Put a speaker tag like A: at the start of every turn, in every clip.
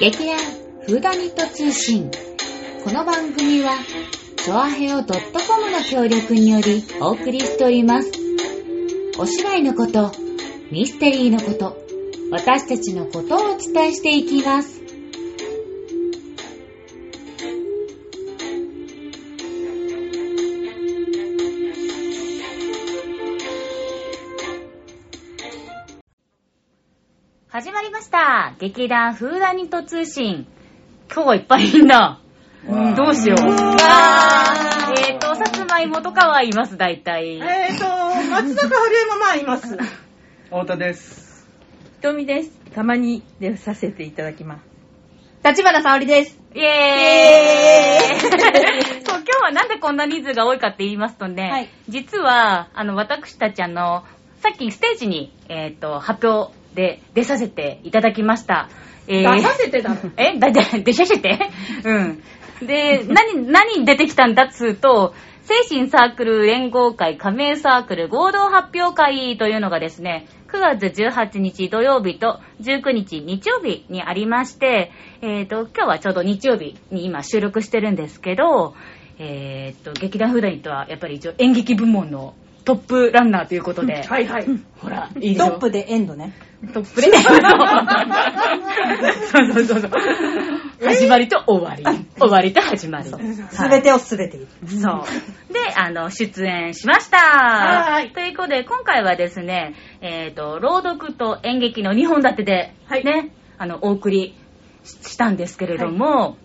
A: 劇団フーダニット通信。この番組は、ソアヘオ .com の協力によりお送りしております。お芝居のこと、ミステリーのこと、私たちのことをお伝えしていきます。始まりました。劇団フーダニット通信。今日はいっぱいいんだ。うん、どうしよう。
B: わ
A: あーえーと、さつまいもとかはいます、大体。
B: えーと、松坂春山まあいます。
C: 太田です。
D: ひとみです。たまに出させていただきます。
B: 立花沙織です。
A: イエーイそう、今日はなんでこんな人数が多いかって言いますとね、
B: はい
A: 実は、あの、私たちあの、さっきステージに、えっ、と、発表で出させていただきました。えー
B: 出させてたの？
A: えだ、だ、出させて？うん。で、何、何出てきたんだっつうと、精神サークル連合会加盟サークル合同発表会というのがですね、9月18日土曜日と19日日曜日にありまして、えっ、と、今日はちょうど日曜日に今収録してるんですけど、えっ、と、劇団フーダニットはやっぱり一応演劇部門のトップランナーということで、
B: はいはい。
A: ほら、いいでしょ
D: トップでエンドね。
A: トップで。そうそうそうそう。始まりと終わり。終わりと始まり。
D: すべてをすべて。
A: そう。で、あの、出演しました。
B: はい
A: ということで、今回はですね、えっ、と、朗読と演劇の2本立てで、
B: はい
A: ね、あの、お送りししたんですけれども、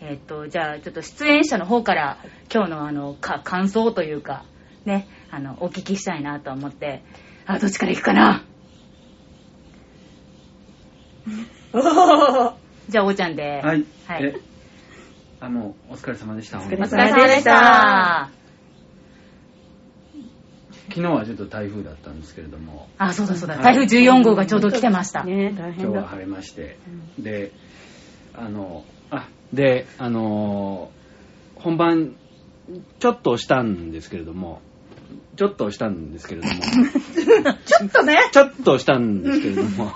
A: えっ、と、じゃあ、ちょっと出演者の方から、今日のあの、か、感想というか、ね、あの、お聞きしたいなと思って、あ、どっちから行くかな？じゃあ、おーちゃんで。
C: はい。
A: はい
C: え、あの、お疲れ様でした。
D: お疲れ
A: 様でした。
C: 昨日はちょっと台風だったんですけれども、
A: あ、そうだそうだ。
C: はい
A: 台風14号がちょうど来てました。
D: ね大変だ。
C: 今日は晴れまして、で、あの、あ、で、あの、本番、ちょっとしたんですけれども、ちょっとしたんですけれども、
B: ちょっとね。
C: ちょっとしたんですけれども、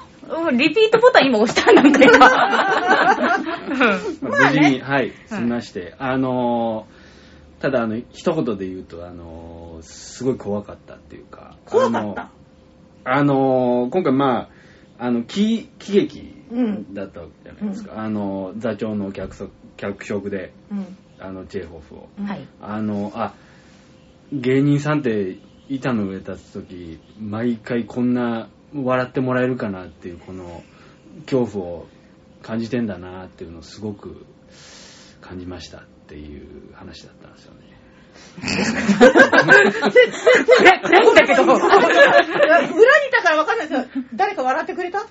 A: うんリピートボタン今押したなんか今。
C: ま あ無事に、はい、済みまして、あのーただ、あの、一言で言うと、あのーすごい怖かったっていうか、
B: 怖かった？
C: あのー今回、まあ、あの、喜喜劇
B: うん。
C: だったわけじゃないですか。あの、座長の脚色脚色で、
B: うん。
C: あの、チェーホフを。
A: はい。
C: あの、あ、芸人さんって板の上立つとき、毎回こんな笑ってもらえるかなっていう、この恐怖を感じてんだなっていうのをすごく感じましたっていう話だったんですよね。
A: 暗いんだけど。
B: 裏にいたからわかんないけど、誰か笑ってくれた？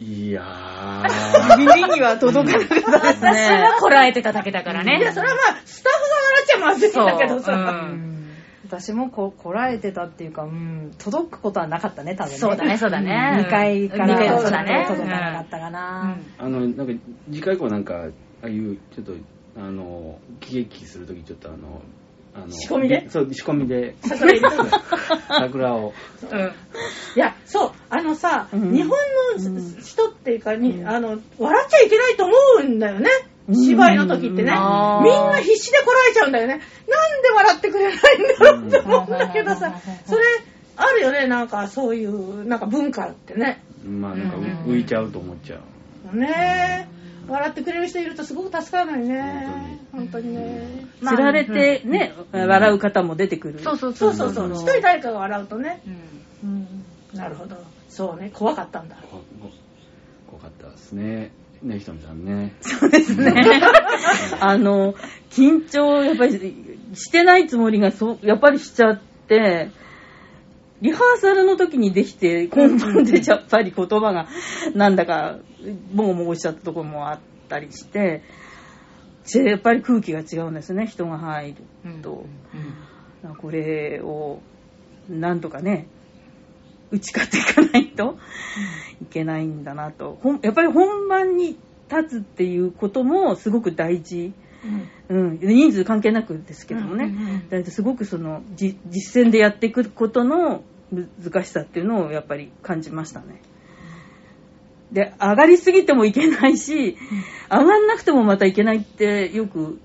C: いやー。
D: 耳には届かなかったです
A: 私
D: ね。
A: はこらえてただけだからね。
B: いや、それはまあ、スタッフがちゃまずいんだけどさ。
A: うん
D: 私もここらえてたっていうか、うん、届くことはなかったね、多分ね。
A: そうだね、そうだね。
D: 2階から
A: 二階
D: は
A: そうだね。
D: 届かなかったかな。
C: あの、なんか、次回以降なんか、ああいう、ちょっと、あの、喜劇するときちょっとあの、あの、
B: 仕込みで？
C: そう、仕込みで、
B: 桜
C: を。
A: うん。うん。
B: いや、そう、あのさ、
D: うん
B: 日本の人っていうかに、あの、笑っちゃいけないと思うんだよね。芝居の時ってね。みんな必死でこらえちゃうんだよね。なんで笑ってくれないんだろうって思うんだけどさ、それ、あるよね、なんかそういう、なんか文化ってね。
C: まあ、なんか
A: うん
C: 浮いちゃうと思っちゃう。
B: ねえ。笑ってくれる人いるとすごく助かるのにね。本当にね。
D: つられてね、笑う方も出てくる。
A: そうそう
B: そ
A: そううそうう。
B: そそう。一人誰かが笑うとね。
A: うん
B: なるほど。そうね、怖かったんだ。
C: 怖かったですね。ね、ひとみさんね。
D: そうですね。あの、緊張、やっぱりしてないつもりがそう、やっぱりしちゃって、リハーサルの時にできて、根本でやっぱり言葉がなんだか、もごもごしちゃったところもあったりして、ちやっぱり空気が違うんですね、人が入ると。これを、なんとかね、打ち勝っていかないといけないんだなと。やっぱり本番に立つっていうこともすごく大事。うん、人数関係なくですけどもね、
B: うんうん
D: すごくそのじ実践でやっていくことの難しさっていうのをやっぱり感じましたね。で、上がりすぎてもいけないし、上がんなくてもまたいけないってよく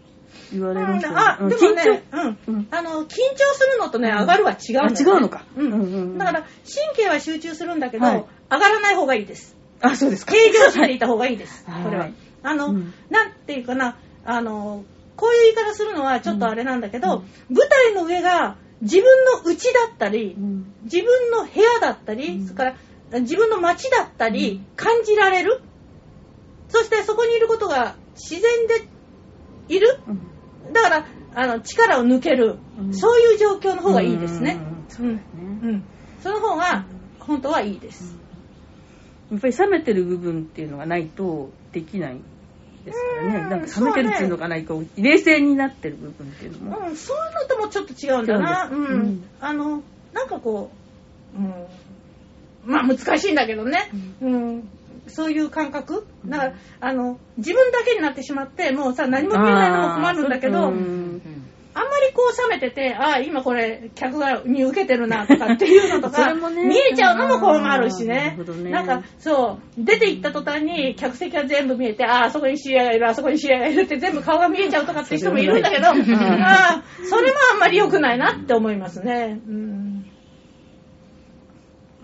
D: 言われね。
B: あ、
D: うん
B: でもね、
D: 緊張？
B: うん。あの、緊張するのとね、上がるは違うの、
D: あ
B: ね。
D: 違うのか
B: うん。
D: うんうんうん
B: だから、神経は集中するんだけど、
D: はい
B: 上がらない方がいいです。
D: あ、そうですか。
B: 平常心でいた方がいいです。
D: はい
B: これは。あの、
D: うん
B: なんていうかな、あの、こういう言い方するのはちょっとあれなんだけど、舞台の上が自分の家だったり、
D: うん
B: 自分の部屋だったり、
D: うん
B: それから自分の街だったり、感じられる。そしてそこにいることが自然でいる。
D: うん
B: だから、あの、力を抜ける。
D: うん
B: そういう状況の方がいいですね。
D: うん
B: うん。うん。その方が、本当はいいです。
D: やっぱり冷めてる部分っていうのがないとできないですからね。
B: うん
D: なんか冷めてるっていうのがないと、冷静になってる部分っていうのも。
B: うん、そういうのともちょっと違うんだな。
D: うん
B: あの、なんかこう、うん、まあ難しいんだけどね。うん。そういう感覚？だから、あの、自分だけになってしまって、もうさ、何も見えないのも困るんだけど、
D: あん
B: んまりこう冷めてて、ああ、今これ、客がに受けてるなとかっていうのと
D: そ
B: か、
D: ね
B: 見えちゃうのも困るし
D: な
B: ね
D: るほどね
B: なんか、そう、出て行った途端に客席が全部見えて、ああ、そこに知り合いがいる、あそこに知り合いがいるって全部顔が見えちゃうとかって人もいるんだけど、ああ、それもあんまり良くないなって思いますね。うん。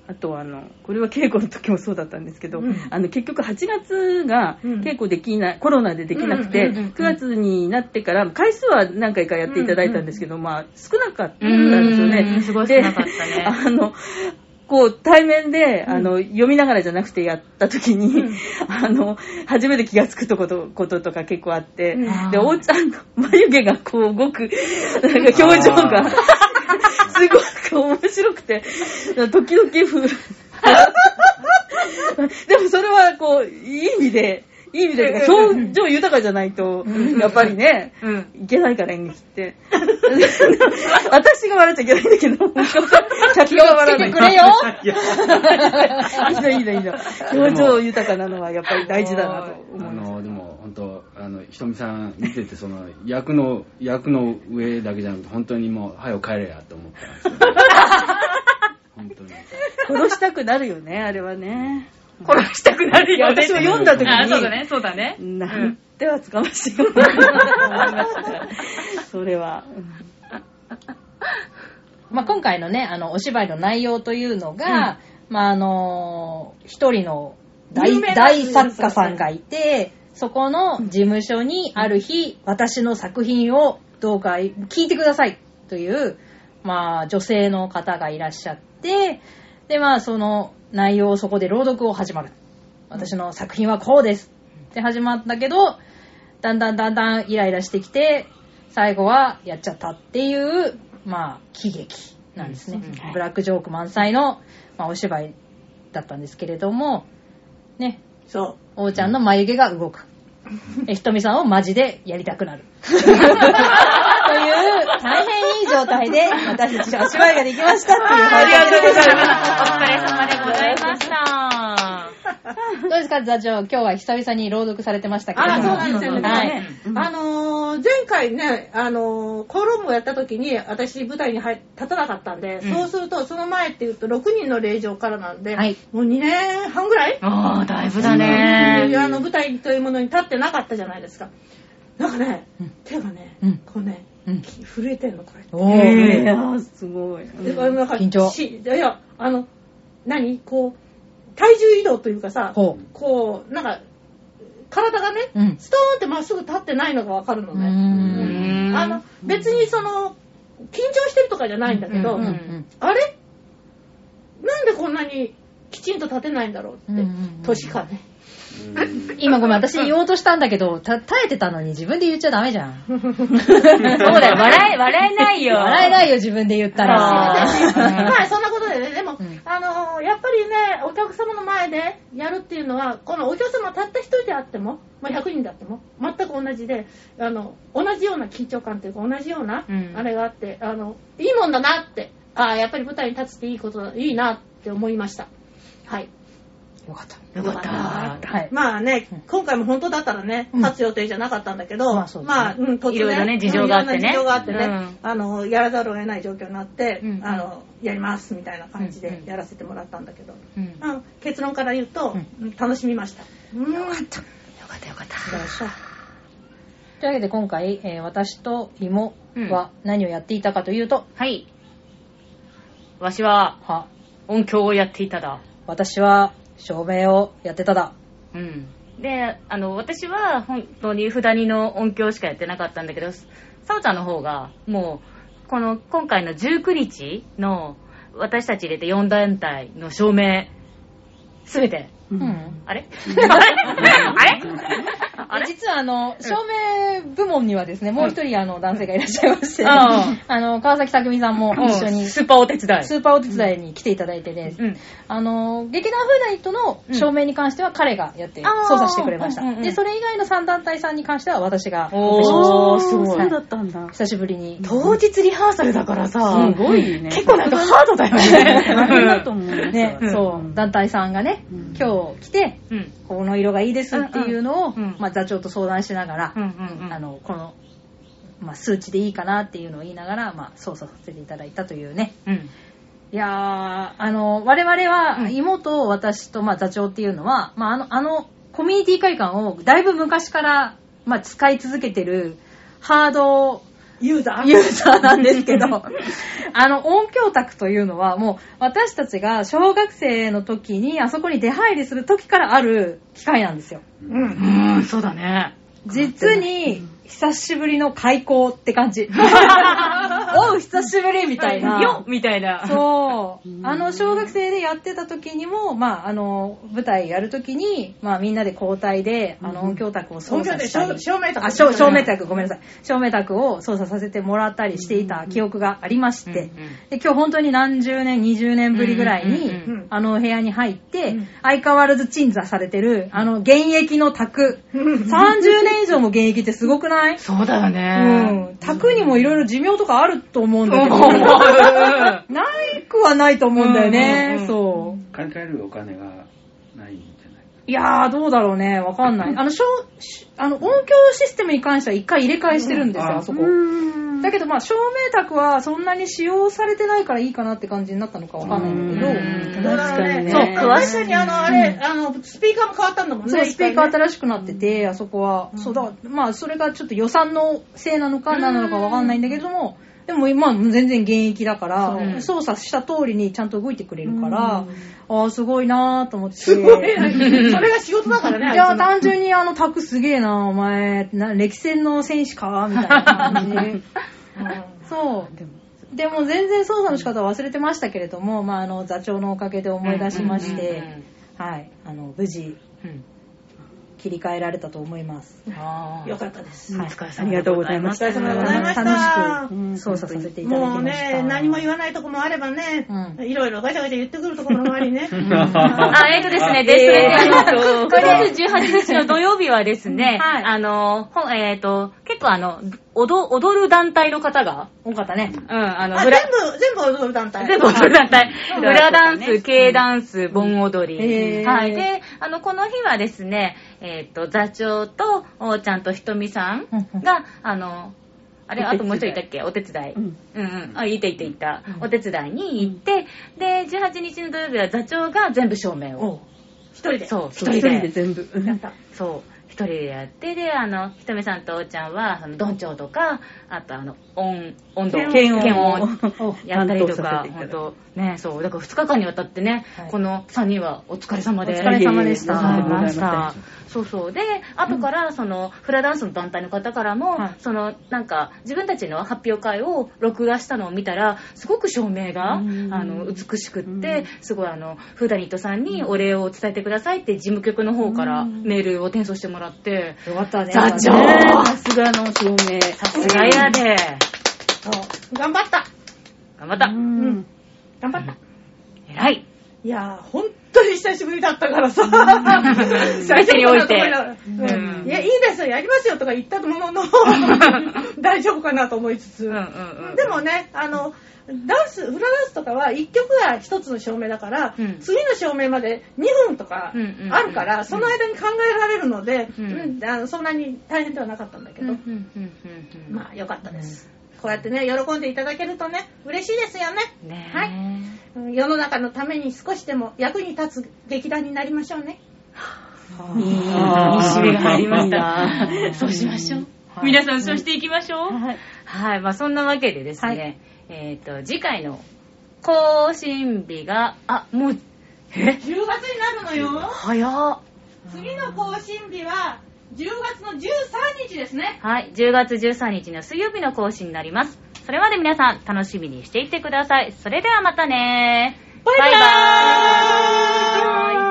D: あとはあの、これは稽古の時もそうだったんですけど、
B: うん。
D: あの結局8月が
B: うん。
D: 稽古できない、コロナでできなくて、
B: うんうんうんうん。
D: 9月になってから、回数は何回かやっていただいたんですけど、まあ少なかったんですよ
A: う
D: ね。
A: ん。すごい少なかったね。
D: であの、こう対面で、あの、読みながらじゃなくてやった時に、
B: うん。
D: あの、初めて気がつくとことこととか結構あって、
B: うん。
D: で、おうちゃんの眉毛がこう動く、なんか表情が、すごく面白くて、時々ふ、でもそれはこう、いい意味で、いい意味で表情豊かじゃないと、やっぱりね、
A: うん。
D: いけないから演劇って。私が笑っちゃいけないんだけど、客が笑わない。
A: 気をつけてくれよ
C: いや
D: いいのいいのいいの。表情豊かなのはやっぱり大事だなと
C: あ
D: 思います。
C: のでも本当あのひとみさん見ててその役の役の上だけじゃなくて本当にもう早く帰れやと思ったんですよ 本当に
D: 殺したくなるよね、あれはね。
A: 殺したくなるよね。
D: 私も読んだ時に
A: あ、そうだね、そうだね。
D: なんてはつかましい。それは。
E: まあ、今回のね、あの、お芝居の内容というのが、まあ、あの、一人の大大作家さんがいて、そこの事務所にある日、私の作品をどうか聞いてくださいという、まあ、女性の方がいらっしゃって、で、まあ、その内容をそこで朗読を始まる。私の作品はこうですって始まったけど、だんだんだんだんイライラしてきて、最後はやっちゃったっていう、まあ、喜劇なんですね。ブラックジョーク満載の、まあ、お芝居だったんですけれども、ね、
B: そう。
E: おーちゃんの眉毛が動く。えひとみさんをマジでやりたくなる。という、大変いい状態で、私たちお芝居ができましたっていう
A: ありがとうござい
E: す。
A: ます。お疲れ様でございました。
E: どうですか、座長？今日は久々に朗読されてましたけども。
B: あ、そうなんですよね。
E: はい。
B: あのー前回ね、あのーコロンボやった時に私舞台に入立たなかったんで、
A: うん
B: そうするとその前っていうと6人の令状からなんで、
E: はい
B: もう2年半ぐらい、
A: ああ、だいぶだ
B: うん
A: ね。
B: あの舞台というものに立ってなかったじゃないですか。なんかね、
E: うん
B: 手がね、
E: うん
B: こうね、
E: うん
B: 震えてんのこれ。
E: お
D: え
E: ー。
D: ー、あーすごい。
B: でこれなんか
E: 緊張
B: しいや、あの、何？こう、体重移動というかさ、
E: ほ
B: こう、なんか、体がね、
E: うん
B: ストーンってまっすぐ立ってないのがわかるの
E: う。う
B: ね。
E: ーん。
B: あの、別にその、緊張してるとかじゃないんだけど、
E: うんうん
B: あれなんでこんなにきちんと立てないんだろうって、
E: うんうんうん
B: 年かね。
E: 今ごめん、私言おうとしたんだけど、た耐えてたのに自分で言っちゃダメじゃん。
A: そうだよ、笑え、笑えないよ。
E: 笑えないよ、自分で言ったら。
A: あー
B: まあそんなことでね、でも、
E: うん
B: あのーやっぱりね、お客様の前でやるっていうのは、このお客様たった一人であっても、まあ、100人であっても、全く同じで、あの、同じような緊張感というか、同じような
A: うん、
B: あれがあって、あの、いいもんだなって、ああ、やっぱり舞台に立つっていいことだ、いいなって思いました。はい。
E: よかった。
A: よかった。
E: はい。
B: まあね、今回も本当だったらね、
E: うん
B: 立つ予定じゃなかったんだけど、
E: まあそう
B: まあ、うん、突然
A: いろいろね事情があってね
B: 事情があってね、
A: うん
B: あの、やらざるを得ない状況になって、
A: うん
B: あの、やりますみたいな感じ
A: うんうん
B: でやらせてもらったんだけど、結論から言うと、
E: うん
B: うん楽しみました。うん、よかった。
A: よかったよかっ
E: よいしょというわけで今回、えー私と妹は何をやっていたかというと、
A: た。はい。わしは
E: は、
A: 音響をやっていただ。
E: 私は照明をやってただ。
A: うん。で、あの、私は本当に札にの音響しかやってなかったんだけど、さおちゃんの方が、もう、この、今回の19日の、私たち入れて4団体の照明、すべて、
E: うん。
A: あれ？あれ？あれ？
E: 実はあの、照明部門にはですね、もう一人あの男性がいらっしゃいまして、
A: うん。
E: あの、川崎匠さんも一緒に。
A: うんスーパーお手伝い。
E: スーパーお手伝いに来ていただいてね、
A: うん。
E: あの、劇団フーダニットの照明に関しては彼がやって操作してくれました。で、それ以外の3団体さんに関しては私が
A: おー。
E: オペしました
D: おー、
A: す。ごい
D: そうだったんだ。
E: 久しぶりに。
A: 当日リハーサルだからさ、
D: すごいね。
A: 結構なんかハードだよね。
D: 大変だと思う。
E: ね、
A: うん。
E: そう、団体さんがね、
D: うん
E: 今日来て、
A: うん。
E: この色がいいですっていうのを、
A: うんうん
E: まあ、座長と相談しながら、
A: うんうんうん。
E: あの、この、まあ、数値でいいかなっていうのを言いながら、まあ、操作させていただいたというね。
A: うん。
E: いやー、あの、我々は、
A: うん
E: 妹、私と、まあ、座長っていうのは、まあ、あの、あの、コミュニティ会館をだいぶ昔から、まあ、使い続けてる、ハード
B: ユーザー
E: ユーザーなんですけど、あの、音響卓というのは、もう、私たちが小学生の時に、あそこに出入りする時からある機械なんですよ。
B: うん。
A: うん、そうだね。
E: 実に、久しぶりの開校って感じ。おう、久しぶりみたいな。
A: よっみたいな。
E: そう
D: う。ん
E: あの、小学生でやってた時にも、まあ、あの、舞台やる時に、まあ、みんなで交代で、あの、音響卓を操作したり。
B: 照照明とか。
E: あ、照照明卓、ごめんなさい。照明卓を操作させてもらったりしていた記憶がありまして、で今日本当に何十年、20年ぶりぐらいに、あの部屋に入って、
B: うん
E: 相変わらず鎮座されてる、あの、現役の卓。30年以上も現役ってすごくない？
A: そうだよ
E: う
A: ね。
E: ん。卓にもいろいろ寿命とかあると思うんだけど、
A: うん
E: ないくはないと思うんだよ
A: うんうん
E: ね
A: う。ん
E: そう。
C: 借り換えるお金がないんじゃない
E: いやー、どうだろうね。わかんない。あの、しょしあの音響システムに関しては一回入れ替えしてるんですよ、
C: うん
E: あそこ。
D: うん
E: だけどまあ照明卓はそんなに使用されてないからいいかなって感じになったのかわかんないんだけど、
A: うん
B: どうだろうね。
E: そう
B: 詳しにあの、あれ、あの、スピーカーも変わったんだもんね。
E: そう、スピーカー新しくなってて、あそこは。そうだ、まあそれがちょっと予算のせいなのか何なのかわかんないんだけども、でも今全然現役だから、
A: そう
E: 操作した通りにちゃんと動いてくれるから、ああ、すごいなーと思って。
B: すごいね。それが仕事だからね。あ
E: いや、
B: いつの
E: 単純にあの、タクすげえな、お前、な歴戦の戦士かみたいな感じで。そう。でも全然操作の仕方は忘れてましたけれども、まあ、あの、座長のおかげで思い出しまして、はい、あの、無事、
A: うん
E: 切り替えられたと思います。
A: あー
B: よかったです。
E: はい
A: お疲れ
D: ありがとうございました
B: お疲れ様でございました
E: 楽しく操作させていただき
B: もう
E: ました。
B: ね、何も言わないとこもあればね、
E: うん
B: いろいろガチャガチャ言ってくるところもありね。
A: あ、えっとですね、ですね、あの、9月18日の土曜日はですね、
E: はい
A: あの、えっと、結構あの、踊踊る団体の方が、
E: 多かったね。
A: うん、あの、
B: 全部、全部踊る団体。
A: 全部踊る団体。
D: うん
A: 裏ダンス、K ダンス、盆踊
E: へ
A: り。
E: ー
A: はい。で、あの、この日はですね、えっと、座長と、おーちゃんとひとみさんが、あの、あれ、あともう一人いたっけ？お手伝い。
D: うん
A: うんうん。あ、いたいたいた。お手伝いに行って、で、18日の土曜日は座長が全部照明を。
B: 一人で。
A: そう、一
D: 一人
A: 人で。
D: で全部。
A: そう。一人でやって、で、あの、ひとみさんとおーちゃんは、あの、どんちょうとか、あとあの、音、温度、
E: 検温
A: 検温
E: お
A: やったりとか本当ね、そう、だから2日間にわたってね、
E: はい
A: この3人はお疲れ様で。
E: お疲れ様でした
D: ありがとうござい
A: た。そうそう。で、後から、その、フラダンスの団体の方からも、
E: はい
A: その、なんか、自分たちの発表会を録画したのを見たら、すごく照明が、あ
D: うん
A: の、美しくって、すごいあの、フーダニットさんにお礼を伝えてくださいって事務局の方からメールを転送してもらって、
E: よかったね。
A: 座長
D: ねさすがの照明。
A: さすがやで。
B: 頑張った。
A: 頑張った。
D: うん
B: 頑張った。
A: 偉い。
B: いやー、本当に久しぶりだったからさ、
A: 最初に置いて。
B: いや、いいですよ、やりますよとか言ったものの、大丈夫かなと思いつつ、
A: うんうんうん
B: でもね、あの、ダンス、フラダンスとかは1曲が1つの照明だから、
A: うん。
B: 次の照明まで2分とか
A: うんうんうん
B: あるから、その間に考えられるので、
A: うん。
B: うんあのそんなに大変ではなかったんだけど、
A: うんうんうん。
B: まあ良かったです。こうやってね、喜んでいただけるとね、嬉しいですよね。
A: ね
B: はいうん世の中のために少しでも役に立つ劇団になりましょうね。
A: いい締めが入りました。そうしましょう。
E: はい
A: 皆さんそうしていきましょう。
D: はい。
A: はい。まあそんなわけでですね、
E: はい
A: えっ、と、次回の更新日が、あ、もう、え
B: ？10月になるのよ。
A: 早っ。
B: 次の更新日は10月の13日ですね。
A: はい、10月13日の水曜日の更新になります。それまで皆さん楽しみにしていてください。それではまたねバイバーイ